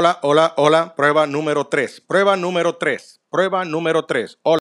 Hola, hola, hola. Prueba número 3. Prueba número 3. Prueba número 3. Hola.